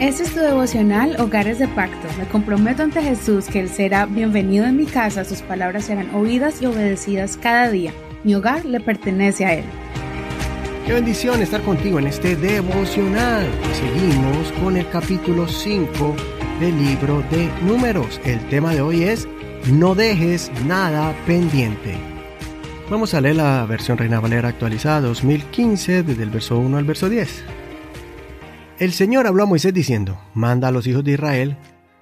Este es tu devocional Hogares de Pacto. Me comprometo ante Jesús que Él será bienvenido en mi casa, sus palabras serán oídas y obedecidas cada día. Mi hogar le pertenece a Él. Qué bendición estar contigo en este devocional. Seguimos con el capítulo 5 del libro de números. El tema de hoy es No dejes nada pendiente. Vamos a leer la versión Reina Valera actualizada 2015 desde el verso 1 al verso 10. El Señor habló a Moisés diciendo, manda a los hijos de Israel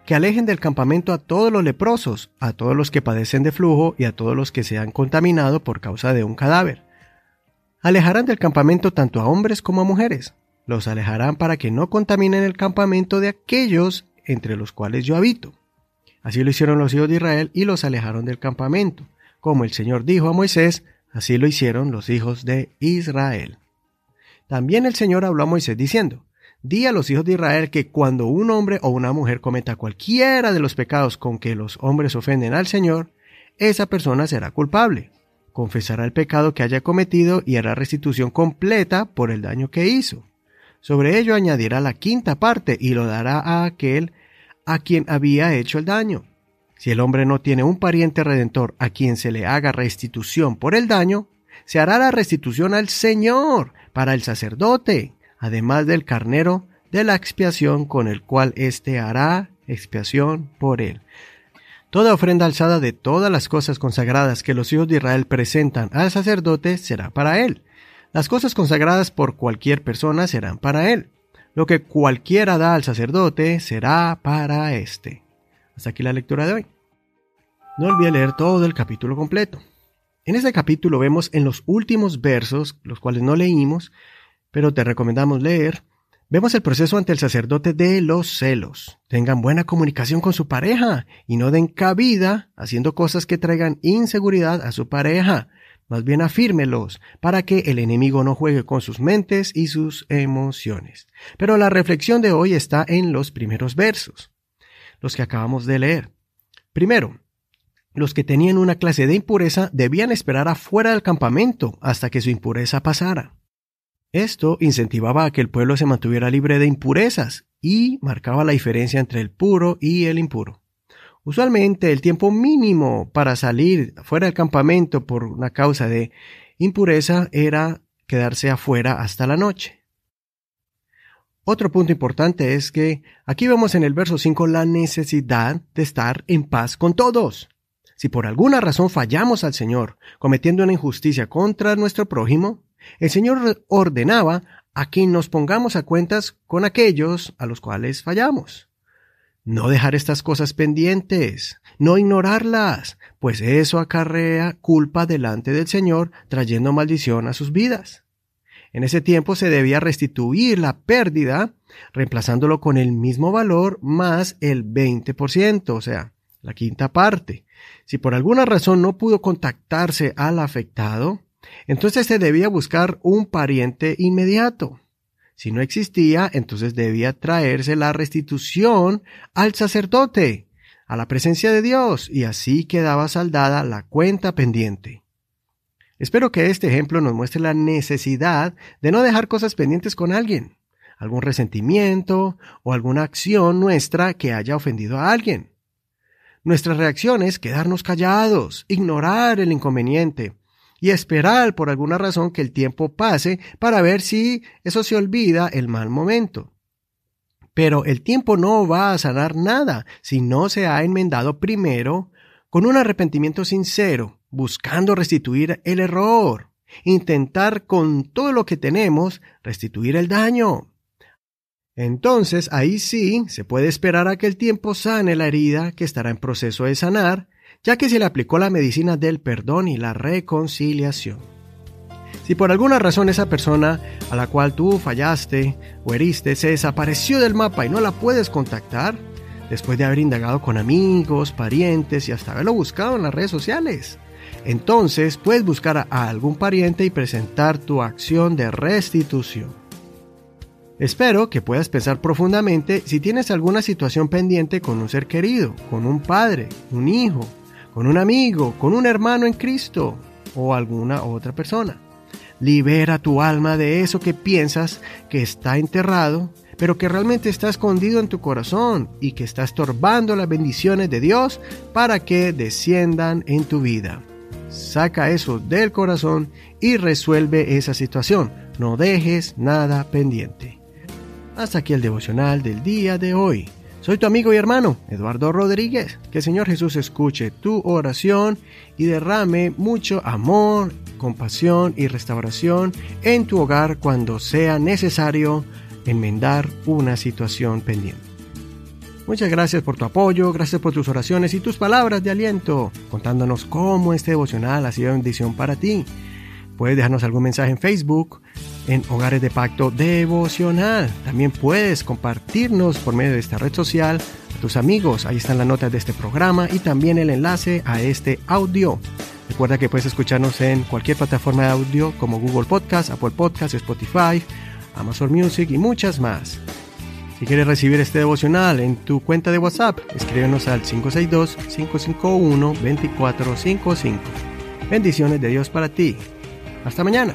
que alejen del campamento a todos los leprosos, a todos los que padecen de flujo y a todos los que se han contaminado por causa de un cadáver. Alejarán del campamento tanto a hombres como a mujeres. Los alejarán para que no contaminen el campamento de aquellos entre los cuales yo habito. Así lo hicieron los hijos de Israel y los alejaron del campamento. Como el Señor dijo a Moisés, así lo hicieron los hijos de Israel. También el Señor habló a Moisés diciendo, Di a los hijos de Israel que cuando un hombre o una mujer cometa cualquiera de los pecados con que los hombres ofenden al Señor, esa persona será culpable. Confesará el pecado que haya cometido y hará restitución completa por el daño que hizo. Sobre ello añadirá la quinta parte y lo dará a aquel a quien había hecho el daño. Si el hombre no tiene un pariente redentor a quien se le haga restitución por el daño, se hará la restitución al Señor para el sacerdote, además del carnero de la expiación con el cual éste hará expiación por él. Toda ofrenda alzada de todas las cosas consagradas que los hijos de Israel presentan al sacerdote será para él. Las cosas consagradas por cualquier persona serán para él. Lo que cualquiera da al sacerdote será para éste. Hasta aquí la lectura de hoy. No olvide leer todo el capítulo completo. En este capítulo vemos en los últimos versos, los cuales no leímos, pero te recomendamos leer. Vemos el proceso ante el sacerdote de los celos. Tengan buena comunicación con su pareja y no den cabida haciendo cosas que traigan inseguridad a su pareja. Más bien afírmelos para que el enemigo no juegue con sus mentes y sus emociones. Pero la reflexión de hoy está en los primeros versos, los que acabamos de leer. Primero, los que tenían una clase de impureza debían esperar afuera del campamento hasta que su impureza pasara. Esto incentivaba a que el pueblo se mantuviera libre de impurezas y marcaba la diferencia entre el puro y el impuro. Usualmente el tiempo mínimo para salir fuera del campamento por una causa de impureza era quedarse afuera hasta la noche. Otro punto importante es que aquí vemos en el verso 5 la necesidad de estar en paz con todos. Si por alguna razón fallamos al Señor cometiendo una injusticia contra nuestro prójimo, el Señor ordenaba a que nos pongamos a cuentas con aquellos a los cuales fallamos. No dejar estas cosas pendientes, no ignorarlas, pues eso acarrea culpa delante del Señor, trayendo maldición a sus vidas. En ese tiempo se debía restituir la pérdida, reemplazándolo con el mismo valor más el 20%, o sea, la quinta parte. Si por alguna razón no pudo contactarse al afectado, entonces se debía buscar un pariente inmediato. Si no existía, entonces debía traerse la restitución al sacerdote, a la presencia de Dios, y así quedaba saldada la cuenta pendiente. Espero que este ejemplo nos muestre la necesidad de no dejar cosas pendientes con alguien, algún resentimiento o alguna acción nuestra que haya ofendido a alguien. Nuestra reacción es quedarnos callados, ignorar el inconveniente, y esperar por alguna razón que el tiempo pase para ver si eso se olvida el mal momento. Pero el tiempo no va a sanar nada si no se ha enmendado primero con un arrepentimiento sincero, buscando restituir el error, intentar con todo lo que tenemos restituir el daño. Entonces ahí sí se puede esperar a que el tiempo sane la herida que estará en proceso de sanar ya que se le aplicó la medicina del perdón y la reconciliación. Si por alguna razón esa persona a la cual tú fallaste o heriste se desapareció del mapa y no la puedes contactar, después de haber indagado con amigos, parientes y hasta haberlo buscado en las redes sociales, entonces puedes buscar a algún pariente y presentar tu acción de restitución. Espero que puedas pensar profundamente si tienes alguna situación pendiente con un ser querido, con un padre, un hijo, con un amigo, con un hermano en Cristo o alguna otra persona. Libera tu alma de eso que piensas que está enterrado, pero que realmente está escondido en tu corazón y que está estorbando las bendiciones de Dios para que desciendan en tu vida. Saca eso del corazón y resuelve esa situación. No dejes nada pendiente. Hasta aquí el devocional del día de hoy. Soy tu amigo y hermano, Eduardo Rodríguez. Que el Señor Jesús escuche tu oración y derrame mucho amor, compasión y restauración en tu hogar cuando sea necesario enmendar una situación pendiente. Muchas gracias por tu apoyo, gracias por tus oraciones y tus palabras de aliento, contándonos cómo este devocional ha sido bendición para ti. Puedes dejarnos algún mensaje en Facebook, en Hogares de Pacto Devocional. También puedes compartirnos por medio de esta red social a tus amigos. Ahí están las notas de este programa y también el enlace a este audio. Recuerda que puedes escucharnos en cualquier plataforma de audio como Google Podcast, Apple Podcast, Spotify, Amazon Music y muchas más. Si quieres recibir este devocional en tu cuenta de WhatsApp, escríbenos al 562-551-2455. Bendiciones de Dios para ti. Hasta mañana.